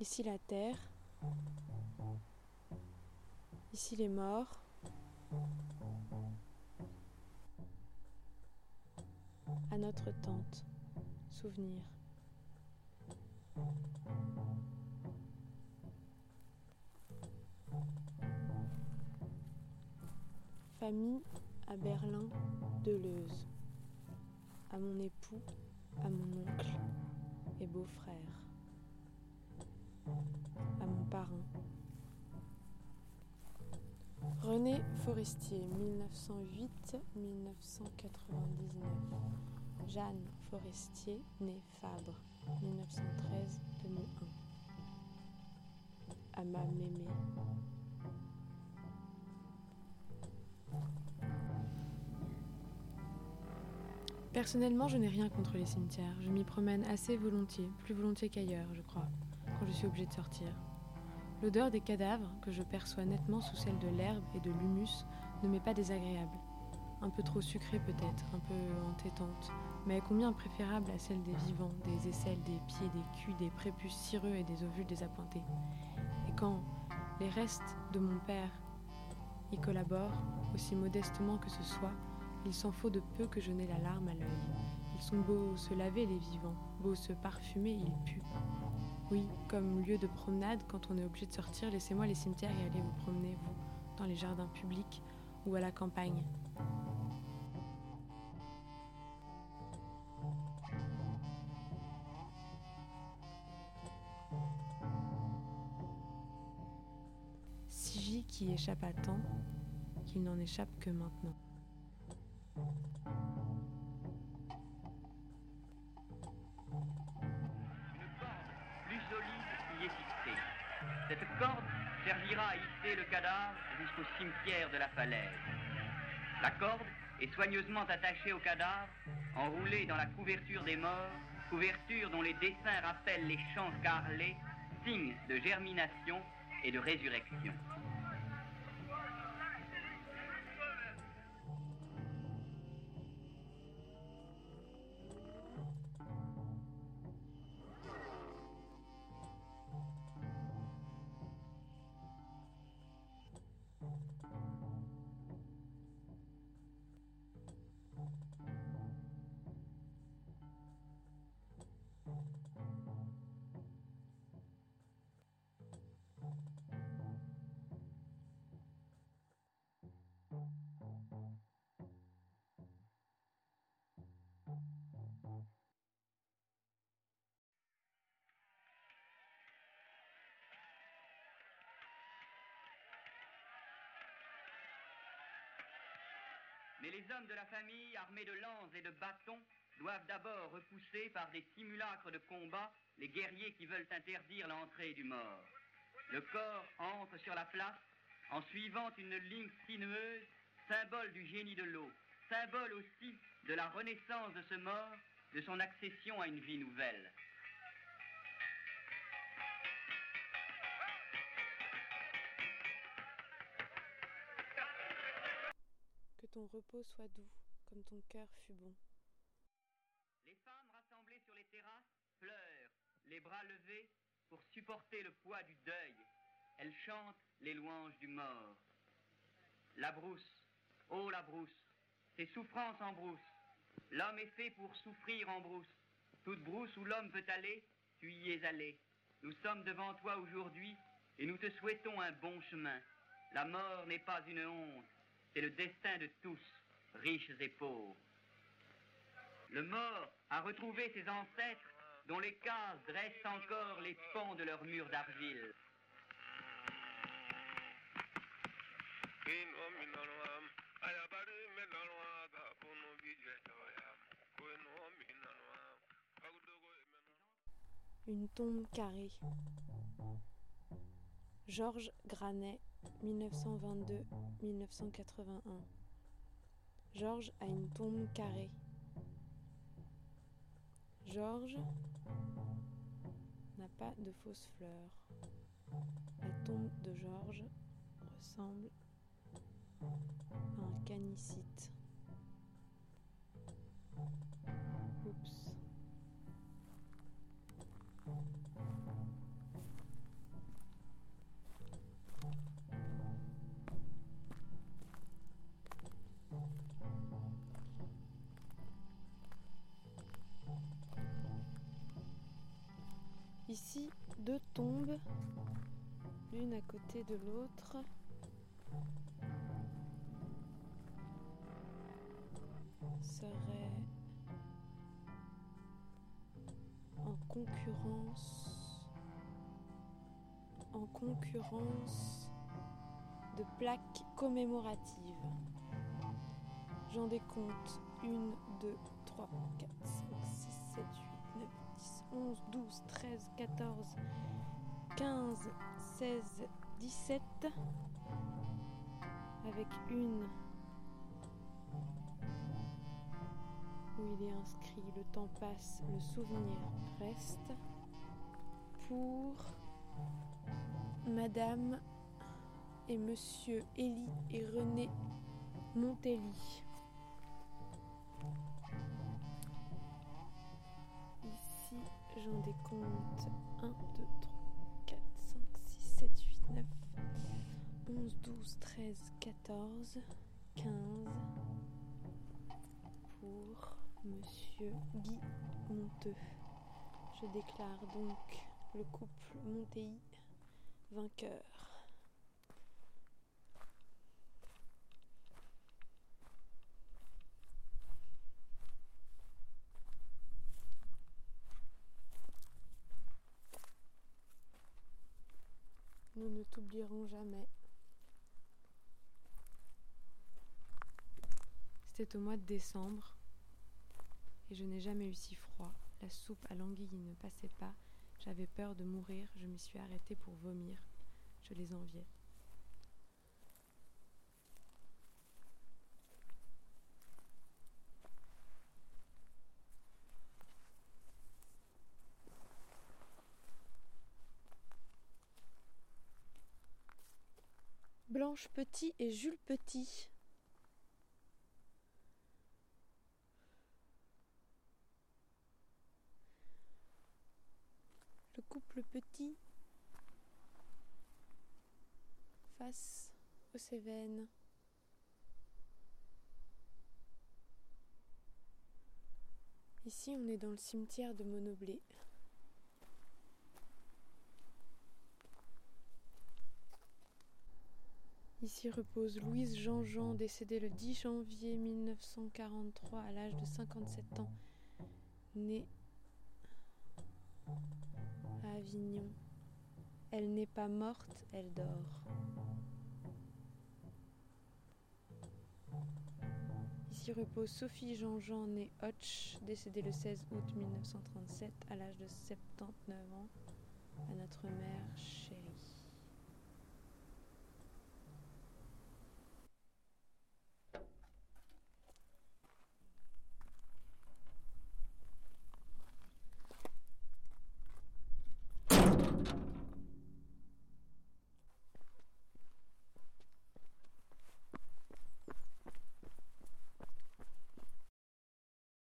Ici la terre. Ici les morts. À notre tente. Souvenir. Famille à Berlin, Deleuze. À mon époux, à mon oncle et beau-frère. À mon parrain. René Forestier, 1908-1999. Jeanne Forestier, née Fabre, 1913-2001. À ma mémé. Personnellement, je n'ai rien contre les cimetières. Je m'y promène assez volontiers, plus volontiers qu'ailleurs, je crois, quand je suis obligée de sortir. L'odeur des cadavres, que je perçois nettement sous celle de l'herbe et de l'humus, ne m'est pas désagréable. Un peu trop sucrée peut-être, un peu entêtante, mais combien préférable à celle des vivants, des aisselles, des pieds, des culs, des prépuces cireux et des ovules désappointés. Et quand les restes de mon père y collaborent, aussi modestement que ce soit, il s'en faut de peu que je n'ai la larme à l'œil. Ils sont beaux se laver les vivants, beaux se parfumer, ils puent. Oui, comme lieu de promenade, quand on est obligé de sortir, laissez-moi les cimetières et allez vous promener, vous, dans les jardins publics ou à la campagne. Qui échappe à temps, qu'il n'en échappe que maintenant. Corde servira à hisser le cadavre jusqu'au cimetière de la falaise. La corde est soigneusement attachée au cadavre, enroulée dans la couverture des morts, couverture dont les dessins rappellent les champs carrelés, signes de germination et de résurrection. Les hommes de la famille, armés de lances et de bâtons, doivent d'abord repousser par des simulacres de combat les guerriers qui veulent interdire l'entrée du mort. Le corps entre sur la place en suivant une ligne sinueuse, symbole du génie de l'eau, symbole aussi de la renaissance de ce mort, de son accession à une vie nouvelle. Repos soit doux, comme ton cœur fut bon. Les femmes rassemblées sur les terrasses pleurent, les bras levés pour supporter le poids du deuil. Elles chantent les louanges du mort. La brousse, oh la brousse, c'est souffrance en brousse. L'homme est fait pour souffrir en brousse. Toute brousse où l'homme peut aller, tu y es allé. Nous sommes devant toi aujourd'hui et nous te souhaitons un bon chemin. La mort n'est pas une honte, c'est le destin de tous, riches et pauvres. Le mort a retrouvé ses ancêtres dont les cases dressent encore les ponts de leurs murs d'argile. Une tombe carrée. Georges Granet, 1922-1981. Georges a une tombe carrée. Georges n'a pas de fausses fleurs. La tombe de Georges ressemble à un canicite. Ici deux tombes, l'une à côté de l'autre. Serait en concurrence en concurrence de plaques commémoratives. J'en décompte 1, 2, 3, 4, 5, 6, 7, 8, 9, 10, 11, 12, 13, 14, 15, 16, 17. Avec une où il est inscrit le temps passe, le souvenir reste. Pour Madame et Monsieur Élie et René Montelli. J'en décompte 1, 2, 3, 4, 5, 6, 7, 8, 9, 11, 12, 13, 14, 15 pour Monsieur Guy Monteux. Je déclare donc le couple Montéi vainqueur. Nous ne t'oublierons jamais. C'était au mois de décembre et je n'ai jamais eu si froid. La soupe à l'anguille ne passait pas. J'avais peur de mourir. Je m'y suis arrêtée pour vomir. Je les enviais. Petit et Jules Petit. Le couple petit face aux Cévennes. Ici, on est dans le cimetière de Monoblé. Ici repose Louise Jean-Jean, décédée le 10 janvier 1943 à l'âge de 57 ans, née à Avignon. Elle n'est pas morte, elle dort. Ici repose Sophie Jean-Jean, née Hotch, décédée le 16 août 1937 à l'âge de 79 ans, à notre mère chère.